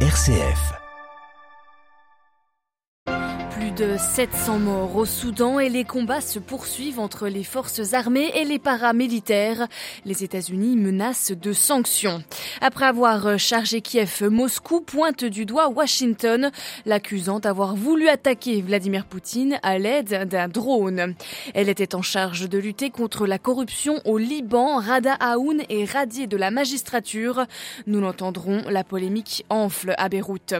RCF de 700 morts au Soudan et les combats se poursuivent entre les forces armées et les paramilitaires. Les États-Unis menacent de sanctions. Après avoir chargé Kiev, Moscou pointe du doigt Washington, l'accusant d'avoir voulu attaquer Vladimir Poutine à l'aide d'un drone. Elle était en charge de lutter contre la corruption au Liban. Rada Aoun est radié de la magistrature. Nous l'entendrons, la polémique enfle à Beyrouth.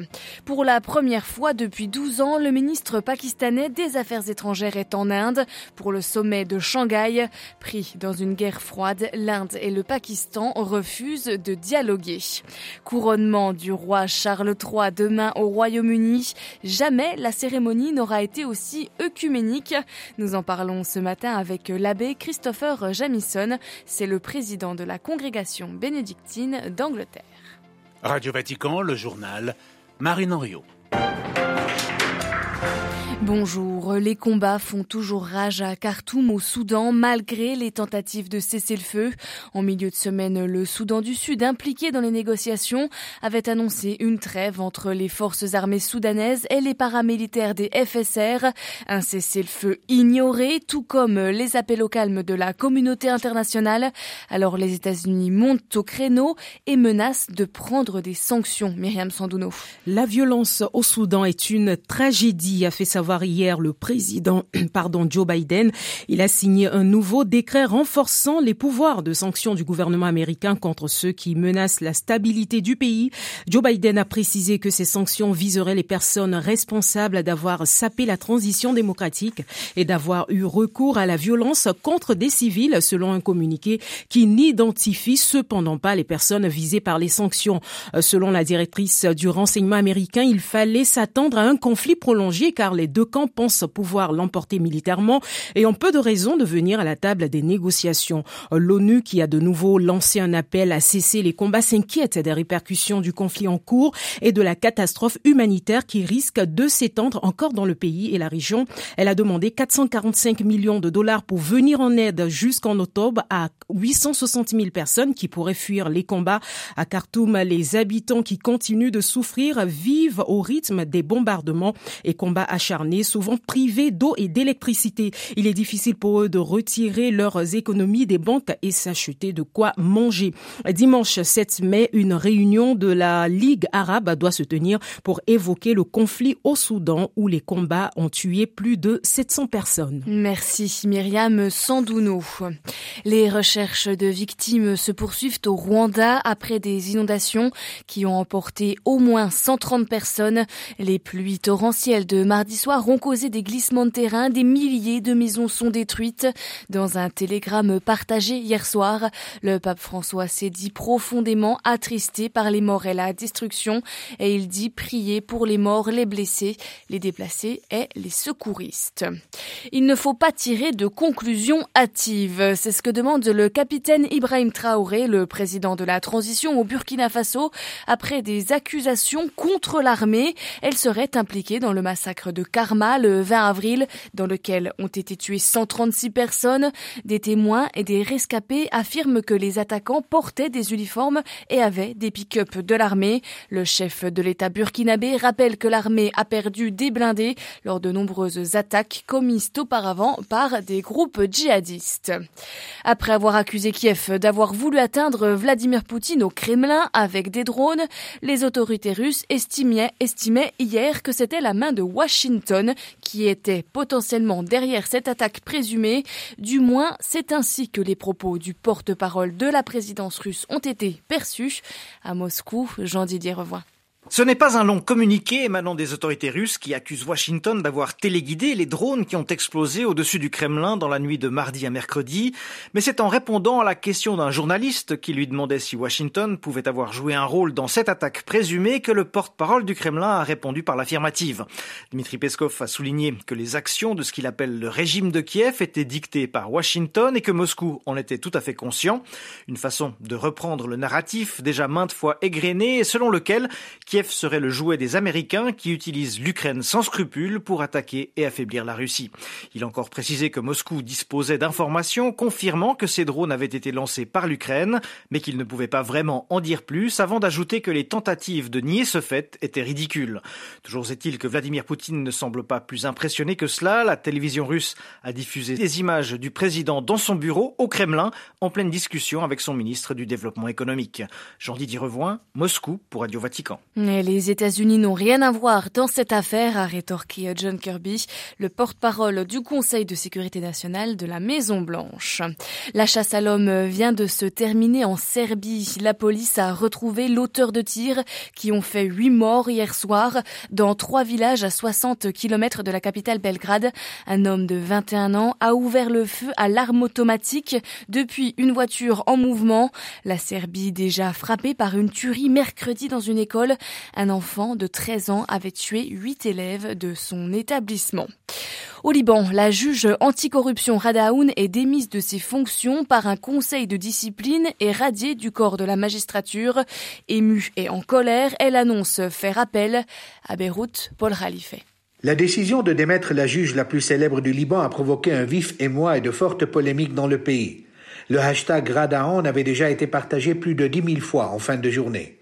Pour la première fois depuis 12 ans, le ministre pakistanais des Affaires étrangères est en Inde pour le sommet de Shanghai. Pris dans une guerre froide, l'Inde et le Pakistan refusent de dialoguer. Couronnement du roi Charles III demain au Royaume-Uni. Jamais la cérémonie n'aura été aussi œcuménique. Nous en parlons ce matin avec l'abbé Christopher Jamison. C'est le président de la congrégation bénédictine d'Angleterre. Radio Vatican, le journal Marine Henriot. Bonjour. Les combats font toujours rage à Khartoum au Soudan malgré les tentatives de cesser le feu. En milieu de semaine, le Soudan du Sud, impliqué dans les négociations, avait annoncé une trêve entre les forces armées soudanaises et les paramilitaires des FSR. Un cessez-le-feu ignoré, tout comme les appels au calme de la communauté internationale. Alors les États-Unis montent au créneau et menacent de prendre des sanctions. Myriam Sandouno. La violence au Soudan est une tragédie, a fait savoir hier le président pardon, Joe Biden. Il a signé un nouveau décret renforçant les pouvoirs de sanction du gouvernement américain contre ceux qui menacent la stabilité du pays. Joe Biden a précisé que ces sanctions viseraient les personnes responsables d'avoir sapé la transition démocratique et d'avoir eu recours à la violence contre des civils, selon un communiqué qui n'identifie cependant pas les personnes visées par les sanctions. Euh, selon la directrice du renseignement américain, il fallait s'attendre à un conflit prolongé car les deux camps pensent pouvoir l'emporter militairement et ont peu de raisons de venir à la table des négociations. L'ONU, qui a de nouveau lancé un appel à cesser les combats, s'inquiète des répercussions du conflit en cours et de la catastrophe humanitaire qui risque de s'étendre encore dans le pays et la région. Elle a demandé 445 millions de dollars pour venir en aide jusqu'en octobre à 860 000 personnes qui pourraient fuir les combats. À Khartoum, les habitants qui continuent de souffrir vivent au rythme des bombardements et combats acharnés souvent privés d'eau et d'électricité. Il est difficile pour eux de retirer leurs économies des banques et s'acheter de quoi manger. Dimanche 7 mai, une réunion de la Ligue arabe doit se tenir pour évoquer le conflit au Soudan où les combats ont tué plus de 700 personnes. Merci Myriam Sandouno. Les recherches de victimes se poursuivent au Rwanda après des inondations qui ont emporté au moins 130 personnes. Les pluies torrentielles de mardi soir ont causé des glissements de terrain, des milliers de maisons sont détruites. Dans un télégramme partagé hier soir, le pape François s'est dit profondément attristé par les morts et la destruction et il dit prier pour les morts, les blessés, les déplacés et les secouristes. Il ne faut pas tirer de conclusions hâtives, c'est ce que demande le capitaine Ibrahim Traoré, le président de la transition au Burkina Faso, après des accusations contre l'armée. Elle serait impliquée dans le massacre de Le 20 avril, dans lequel ont été tuées 136 personnes. Des témoins et des rescapés affirment que les attaquants portaient des uniformes et avaient des pick-up de l'armée. Le chef de l'État burkinabé rappelle que l'armée a perdu des blindés lors de nombreuses attaques commises auparavant par des groupes djihadistes. Après avoir accusé Kiev d'avoir voulu atteindre Vladimir Poutine au Kremlin avec des drones, les autorités russes estimaient hier que c'était la main de Washington qui était potentiellement derrière cette attaque présumée. Du moins, c'est ainsi que les propos du porte-parole de la présidence russe ont été perçus. À Moscou, Jean-Didier Revoin. Ce n'est pas un long communiqué émanant des autorités russes qui accusent Washington d'avoir téléguidé les drones qui ont explosé au-dessus du Kremlin dans la nuit de mardi à mercredi, mais c'est en répondant à la question d'un journaliste qui lui demandait si Washington pouvait avoir joué un rôle dans cette attaque présumée que le porte-parole du Kremlin a répondu par l'affirmative. Dmitri Peskov a souligné que les actions de ce qu'il appelle le régime de Kiev étaient dictées par Washington et que Moscou en était tout à fait conscient. Une façon de reprendre le narratif déjà maintes fois égrené et selon lequel serait le jouet des Américains qui utilisent l'Ukraine sans scrupule pour attaquer et affaiblir la Russie. Il a encore précisé que Moscou disposait d'informations confirmant que ces drones avaient été lancés par l'Ukraine, mais qu'il ne pouvait pas vraiment en dire plus avant d'ajouter que les tentatives de nier ce fait étaient ridicules. Toujours est-il que Vladimir Poutine ne semble pas plus impressionné que cela. La télévision russe a diffusé des images du président dans son bureau au Kremlin en pleine discussion avec son ministre du Développement économique. Jean-Didier Revoin, Moscou pour Radio Vatican. Les États-Unis n'ont rien à voir dans cette affaire, a rétorqué John Kirby, le porte-parole du Conseil de sécurité nationale de la Maison-Blanche. La chasse à l'homme vient de se terminer en Serbie. La police a retrouvé l'auteur de tirs qui ont fait huit morts hier soir dans trois villages à 60 km de la capitale Belgrade. Un homme de 21 ans a ouvert le feu à l'arme automatique depuis une voiture en mouvement. La Serbie déjà frappée par une tuerie mercredi dans une école. Un enfant de 13 ans avait tué huit élèves de son établissement. Au Liban, la juge anticorruption Radaoun est démise de ses fonctions par un conseil de discipline et radiée du corps de la magistrature. Émue et en colère, elle annonce faire appel à Beyrouth, Paul Khalife. La décision de démettre la juge la plus célèbre du Liban a provoqué un vif émoi et de fortes polémiques dans le pays. Le hashtag Radaoun avait déjà été partagé plus de dix mille fois en fin de journée.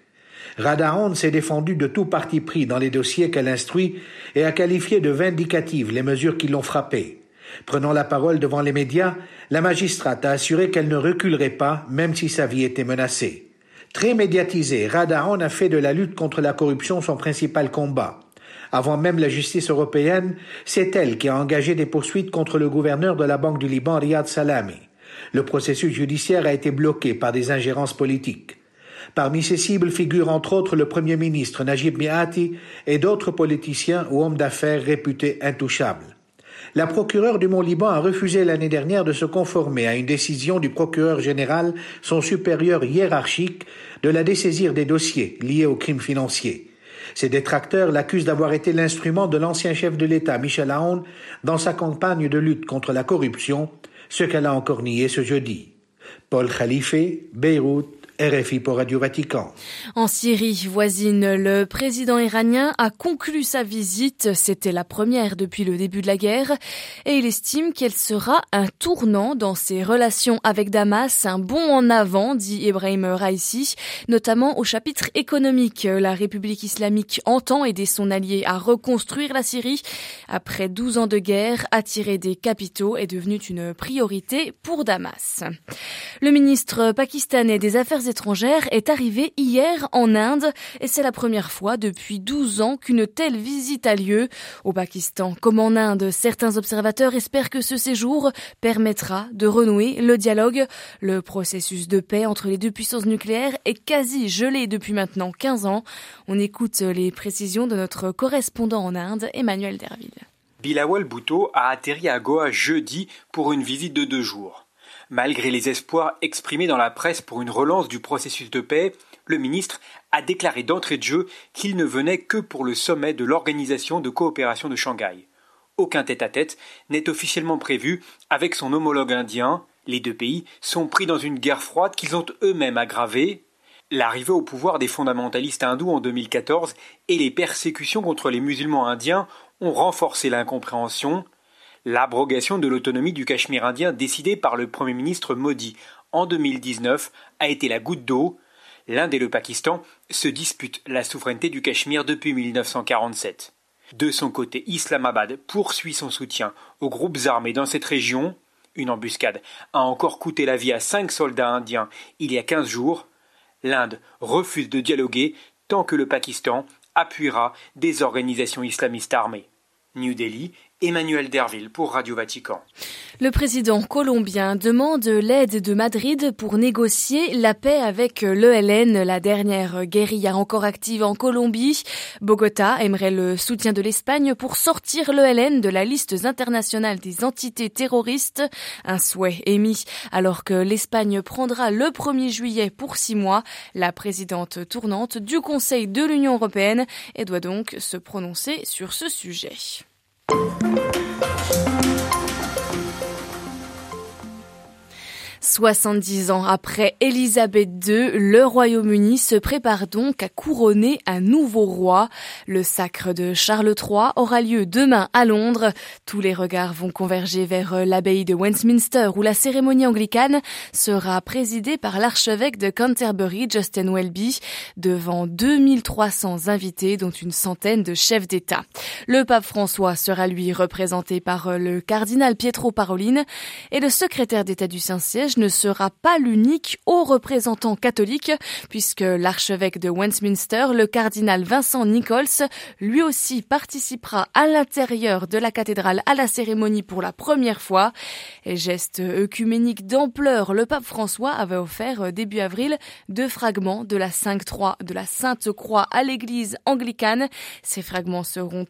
Radaon s'est défendu de tout parti pris dans les dossiers qu'elle instruit et a qualifié de vindicatives les mesures qui l'ont frappée. Prenant la parole devant les médias, la magistrate a assuré qu'elle ne reculerait pas, même si sa vie était menacée. Très médiatisée, Radaon a fait de la lutte contre la corruption son principal combat. Avant même la justice européenne, c'est elle qui a engagé des poursuites contre le gouverneur de la Banque du Liban, Riyad Salami. Le processus judiciaire a été bloqué par des ingérences politiques. Parmi ces cibles figurent entre autres le Premier ministre Najib Miati et d'autres politiciens ou hommes d'affaires réputés intouchables. La procureure du Mont-Liban a refusé l'année dernière de se conformer à une décision du procureur général, son supérieur hiérarchique, de la dessaisir des dossiers liés aux crimes financiers. Ses détracteurs l'accusent d'avoir été l'instrument de l'ancien chef de l'État, Michel Aoun, dans sa campagne de lutte contre la corruption, ce qu'elle a encore nié ce jeudi. Paul Khalife, Beyrouth, RFI pour Radio Vatican. En Syrie voisine, le président iranien a conclu sa visite. C'était la première depuis le début de la guerre. Et il estime qu'elle sera un tournant dans ses relations avec Damas, un bond en avant, dit Ibrahim Raisi, notamment au chapitre économique. La République islamique entend aider son allié à reconstruire la Syrie. Après 12 ans de guerre, attirer des capitaux est devenu une priorité pour Damas. Le ministre pakistanais des Affaires étrangères est arrivé hier en Inde et c'est la première fois depuis 12 ans qu'une telle visite a lieu. Au Pakistan comme en Inde, certains observateurs espèrent que ce séjour permettra de renouer le dialogue. Le processus de paix entre les deux puissances nucléaires est quasi gelé depuis maintenant 15 ans. On écoute les précisions de notre correspondant en Inde, Emmanuel Derville. Bilawal Bhutto a atterri à Goa jeudi pour une visite de deux jours. Malgré les espoirs exprimés dans la presse pour une relance du processus de paix, le ministre a déclaré d'entrée de jeu qu'il ne venait que pour le sommet de l'Organisation de coopération de Shanghai. Aucun tête-à-tête n'est officiellement prévu avec son homologue indien. Les deux pays sont pris dans une guerre froide qu'ils ont eux-mêmes aggravée. L'arrivée au pouvoir des fondamentalistes hindous en 2014 et les persécutions contre les musulmans indiens ont renforcé l'incompréhension. L'abrogation de l'autonomie du Cachemire indien décidée par le Premier ministre Modi en 2019 a été la goutte d'eau. L'Inde et le Pakistan se disputent la souveraineté du Cachemire depuis 1947. De son côté, Islamabad poursuit son soutien aux groupes armés dans cette région. Une embuscade a encore coûté la vie à cinq soldats indiens il y a quinze jours. L'Inde refuse de dialoguer tant que le Pakistan appuiera des organisations islamistes armées. New Delhi Emmanuel Derville pour Radio Vatican. Le président colombien demande l'aide de Madrid pour négocier la paix avec l'ELN, la dernière guérilla encore active en Colombie. Bogota aimerait le soutien de l'Espagne pour sortir l'ELN de la liste internationale des entités terroristes. Un souhait émis alors que l'Espagne prendra le 1er juillet pour six mois la présidente tournante du Conseil de l'Union européenne et doit donc se prononcer sur ce sujet. thank you 70 ans après Élisabeth II, le Royaume-Uni se prépare donc à couronner un nouveau roi. Le sacre de Charles III aura lieu demain à Londres. Tous les regards vont converger vers l'abbaye de Westminster où la cérémonie anglicane sera présidée par l'archevêque de Canterbury, Justin Welby, devant 2300 invités dont une centaine de chefs d'État. Le pape François sera lui représenté par le cardinal Pietro Parolin et le secrétaire d'État du Saint-Siège ne sera pas l'unique haut représentant catholique, puisque l'archevêque de Westminster, le cardinal Vincent Nichols, lui aussi participera à l'intérieur de la cathédrale à la cérémonie pour la première fois. Et geste œcuménique d'ampleur, le pape François avait offert début avril deux fragments de la 5-3 de la Sainte Croix à l'église anglicane. Ces fragments seront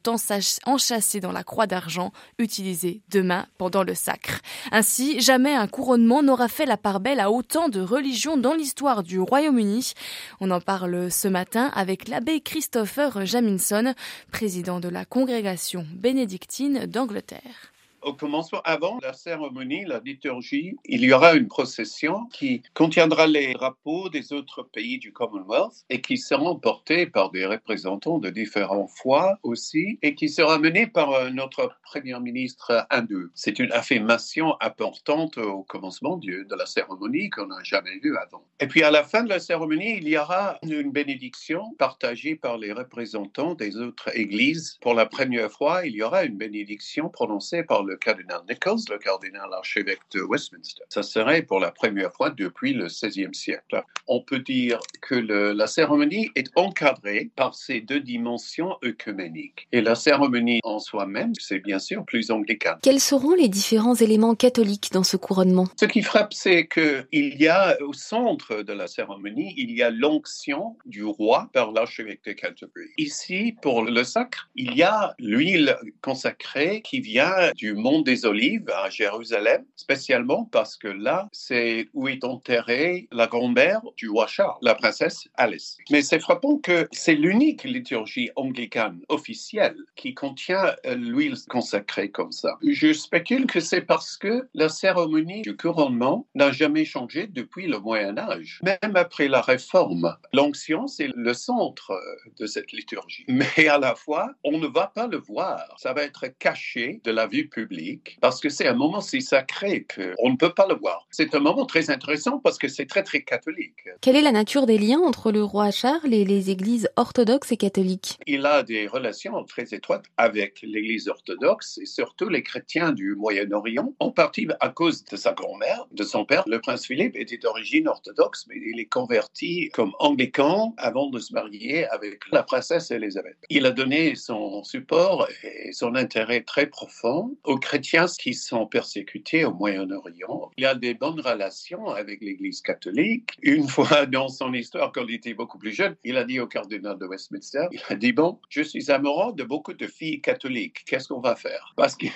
enchâssés dans la croix d'argent utilisée demain pendant le sacre. Ainsi, jamais un couronnement n'aura fait la part belle à autant de religions dans l'histoire du Royaume-Uni. On en parle ce matin avec l'abbé Christopher Jaminson, président de la congrégation bénédictine d'Angleterre au commencement, avant la cérémonie, la liturgie, il y aura une procession qui contiendra les drapeaux des autres pays du Commonwealth et qui seront portés par des représentants de différents foi aussi et qui sera menée par notre Premier ministre hindou. C'est une affirmation importante au commencement de la cérémonie qu'on n'a jamais vue avant. Et puis à la fin de la cérémonie, il y aura une bénédiction partagée par les représentants des autres églises. Pour la première fois, il y aura une bénédiction prononcée par le le cardinal Nichols, le cardinal archevêque de Westminster. Ça serait pour la première fois depuis le XVIe siècle. On peut dire que la cérémonie est encadrée par ces deux dimensions œcuméniques. Et la cérémonie en soi-même, c'est bien sûr plus anglicane. Quels seront les différents éléments catholiques dans ce couronnement? Ce qui frappe, c'est qu'il y a au centre de la cérémonie, il y a l'onction du roi par l'archevêque de Canterbury. Ici, pour le sacre, il y a l'huile consacrée qui vient du Mont des Olives à Jérusalem, spécialement parce que là, c'est où est enterrée la grand-mère du roi Charles, la princesse Alice. Mais c'est frappant que c'est l'unique liturgie anglicane officielle qui contient euh, l'huile consacrée comme ça. Je spécule que c'est parce que la cérémonie du couronnement n'a jamais changé depuis le Moyen Âge, même après la Réforme. L'onction, c'est le centre euh, de cette liturgie. Mais à la fois, on ne va pas le voir. Ça va être caché de la vue publique parce que c'est un moment si sacré qu'on ne peut pas le voir. C'est un moment très intéressant parce que c'est très très catholique. Quelle est la nature des liens entre le roi Charles et les églises orthodoxes et catholiques? Il a des relations très étroites avec l'église orthodoxe et surtout les chrétiens du Moyen-Orient, en partie à cause de sa grand-mère, de son père. Le prince Philippe était d'origine orthodoxe, mais il est converti comme anglican avant de se marier avec la princesse Elisabeth. Il a donné son support et son intérêt très profond aux chrétiens qui sont persécutés au Moyen-Orient. Il a des bonnes relations avec l'Église catholique. Une fois dans son histoire, quand il était beaucoup plus jeune, il a dit au cardinal de Westminster, il a dit, bon, je suis amoureux de beaucoup de filles catholiques. Qu'est-ce qu'on va faire? Parce qu'il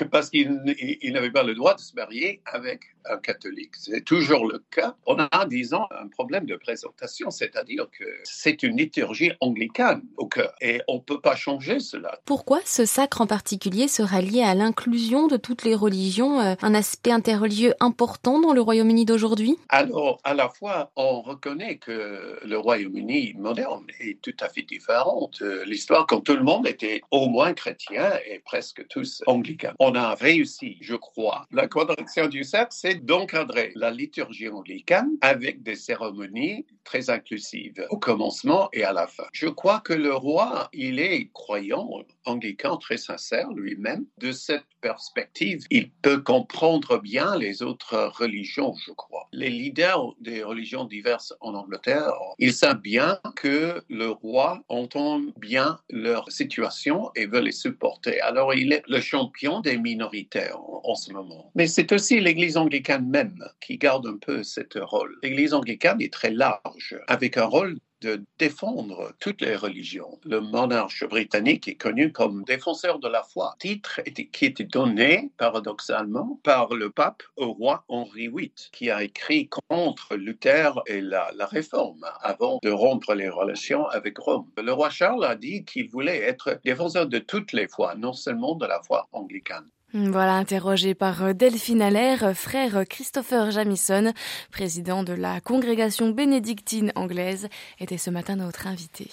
n'avait pas le droit de se marier avec un catholique. C'est toujours le cas. On a, disons, un problème de présentation, c'est-à-dire que c'est une liturgie anglicane au cœur et on ne peut pas changer cela. Pourquoi ce sacre en particulier sera lié à l'inclusion de toutes les religions euh, un aspect interreligieux important dans le Royaume-Uni d'aujourd'hui? Alors, à la fois, on reconnaît que le Royaume-Uni moderne est tout à fait différent de l'histoire quand tout le monde était au moins chrétien et presque tous anglicans. On a réussi, je crois. La quadrature du cercle, c'est d'encadrer la liturgie anglicane avec des cérémonies très inclusives au commencement et à la fin. Je crois que le roi, il est croyant anglican très sincère lui-même de cette perspective, il peut comprendre bien les autres religions, je crois. Les leaders des religions diverses en Angleterre, ils savent bien que le roi entend bien leur situation et veut les supporter. Alors il est le champion des minoritaires en, ce moment. Mais c'est aussi l'Église anglicane même qui garde un peu ce rôle. L'Église anglicane est très large, avec un rôle de défendre toutes les religions. Le monarque britannique est connu comme défenseur de la foi, titre qui était donné paradoxalement par le pape au roi Henri VIII, qui a écrit contre Luther et la, la réforme avant de rompre les relations avec Rome. Le roi Charles a dit qu'il voulait être défenseur de toutes les foi, non seulement de la foi anglicane. Voilà, interrogé par Delphine Allaire, frère Christopher Jamison, président de la congrégation bénédictine anglaise, était ce matin notre invité.